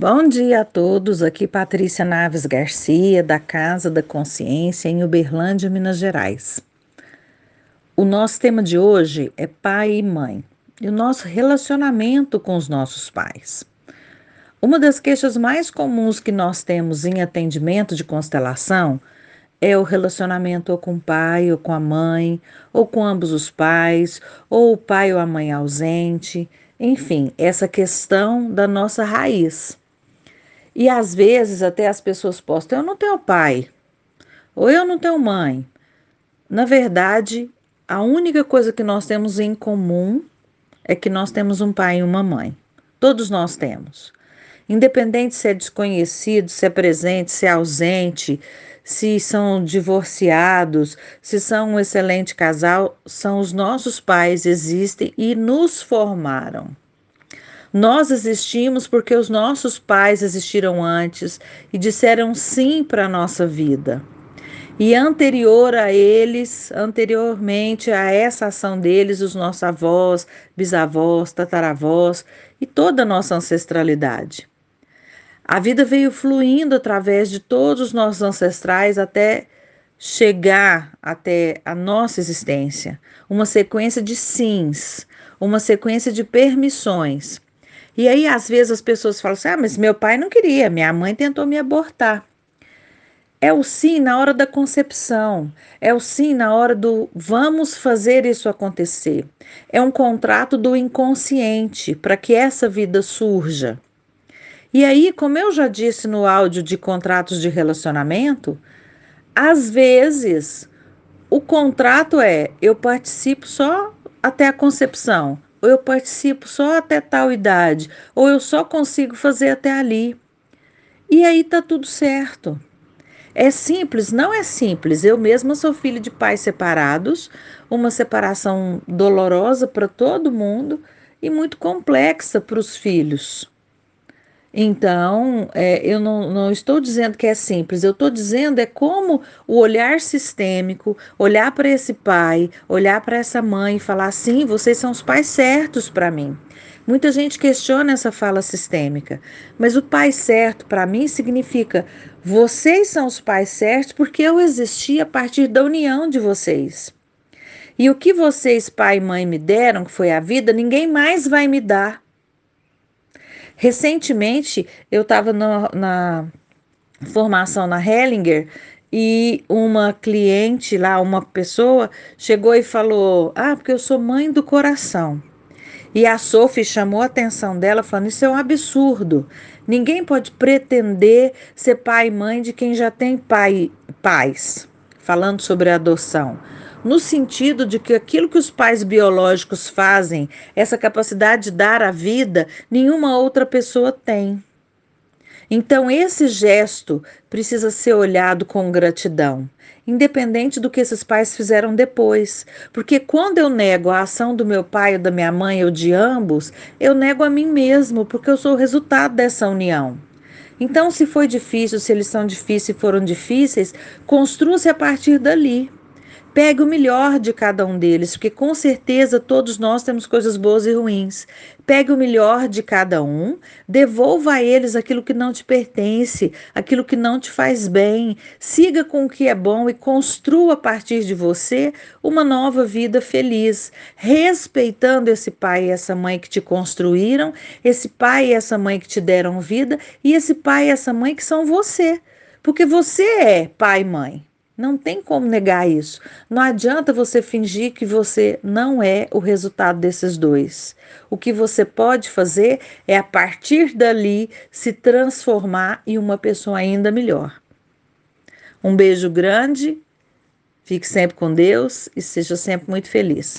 Bom dia a todos, aqui Patrícia Naves Garcia, da Casa da Consciência, em Uberlândia, Minas Gerais. O nosso tema de hoje é pai e mãe e o nosso relacionamento com os nossos pais. Uma das queixas mais comuns que nós temos em atendimento de constelação é o relacionamento ou com o pai ou com a mãe, ou com ambos os pais, ou o pai ou a mãe ausente, enfim, essa questão da nossa raiz. E às vezes até as pessoas postam: eu não tenho pai, ou eu não tenho mãe. Na verdade, a única coisa que nós temos em comum é que nós temos um pai e uma mãe. Todos nós temos. Independente se é desconhecido, se é presente, se é ausente, se são divorciados, se são um excelente casal, são os nossos pais, existem e nos formaram. Nós existimos porque os nossos pais existiram antes e disseram sim para a nossa vida. E anterior a eles, anteriormente a essa ação deles, os nossos avós, bisavós, tataravós e toda a nossa ancestralidade. A vida veio fluindo através de todos os nossos ancestrais até chegar até a nossa existência. Uma sequência de sims, uma sequência de permissões. E aí, às vezes, as pessoas falam assim: ah, mas meu pai não queria, minha mãe tentou me abortar. É o sim na hora da concepção, é o sim na hora do vamos fazer isso acontecer. É um contrato do inconsciente para que essa vida surja. E aí, como eu já disse no áudio de contratos de relacionamento, às vezes o contrato é eu participo só até a concepção, ou eu participo só até tal idade, ou eu só consigo fazer até ali. E aí tá tudo certo. É simples? Não é simples. Eu mesma sou filha de pais separados, uma separação dolorosa para todo mundo e muito complexa para os filhos. Então, é, eu não, não, estou dizendo que é simples, eu estou dizendo é como o olhar sistêmico, olhar para esse pai, olhar para essa mãe e falar assim: vocês são os pais certos para mim. Muita gente questiona essa fala sistêmica, mas o pai certo para mim significa vocês são os pais certos porque eu existi a partir da união de vocês. E o que vocês, pai e mãe, me deram, que foi a vida, ninguém mais vai me dar. Recentemente, eu estava na formação na Hellinger e uma cliente lá, uma pessoa, chegou e falou: Ah, porque eu sou mãe do coração. E a Sophie chamou a atenção dela, falando: Isso é um absurdo. Ninguém pode pretender ser pai e mãe de quem já tem pai, pais. Falando sobre a adoção no sentido de que aquilo que os pais biológicos fazem, essa capacidade de dar a vida, nenhuma outra pessoa tem. Então, esse gesto precisa ser olhado com gratidão, independente do que esses pais fizeram depois. Porque quando eu nego a ação do meu pai ou da minha mãe ou de ambos, eu nego a mim mesmo, porque eu sou o resultado dessa união. Então, se foi difícil, se eles são difíceis foram difíceis, construa-se a partir dali. Pegue o melhor de cada um deles, porque com certeza todos nós temos coisas boas e ruins. Pegue o melhor de cada um, devolva a eles aquilo que não te pertence, aquilo que não te faz bem. Siga com o que é bom e construa a partir de você uma nova vida feliz, respeitando esse pai e essa mãe que te construíram, esse pai e essa mãe que te deram vida e esse pai e essa mãe que são você. Porque você é pai e mãe. Não tem como negar isso. Não adianta você fingir que você não é o resultado desses dois. O que você pode fazer é, a partir dali, se transformar em uma pessoa ainda melhor. Um beijo grande, fique sempre com Deus e seja sempre muito feliz.